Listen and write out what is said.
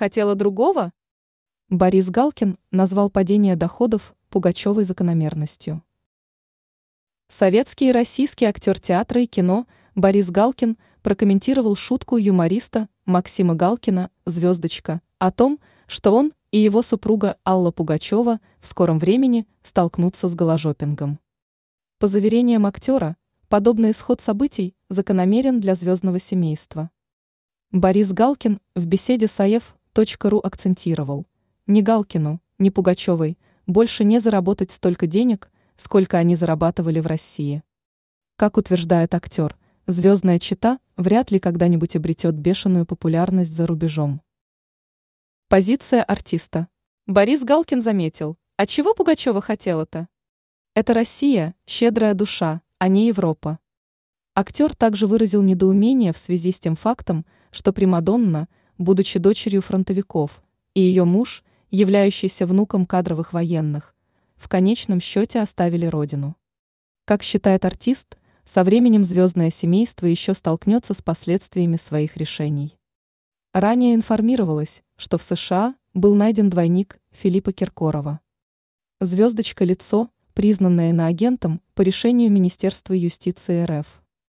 хотела другого? Борис Галкин назвал падение доходов Пугачевой закономерностью. Советский и российский актер театра и кино Борис Галкин прокомментировал шутку юмориста Максима Галкина «Звездочка» о том, что он и его супруга Алла Пугачева в скором времени столкнутся с голожопингом. По заверениям актера, подобный исход событий закономерен для звездного семейства. Борис Галкин в беседе с АЕФ.ру акцентировал, ни Галкину, ни Пугачевой больше не заработать столько денег, сколько они зарабатывали в России. Как утверждает актер, звездная чита вряд ли когда-нибудь обретет бешеную популярность за рубежом. Позиция артиста. Борис Галкин заметил, а чего Пугачева хотела-то? Это Россия, щедрая душа, а не Европа. Актер также выразил недоумение в связи с тем фактом, что Примадонна, будучи дочерью фронтовиков, и ее муж, являющийся внуком кадровых военных, в конечном счете оставили родину. Как считает артист, со временем звездное семейство еще столкнется с последствиями своих решений. Ранее информировалось, что в США был найден двойник Филиппа Киркорова. Звездочка лицо, признанное иноагентом по решению Министерства юстиции РФ.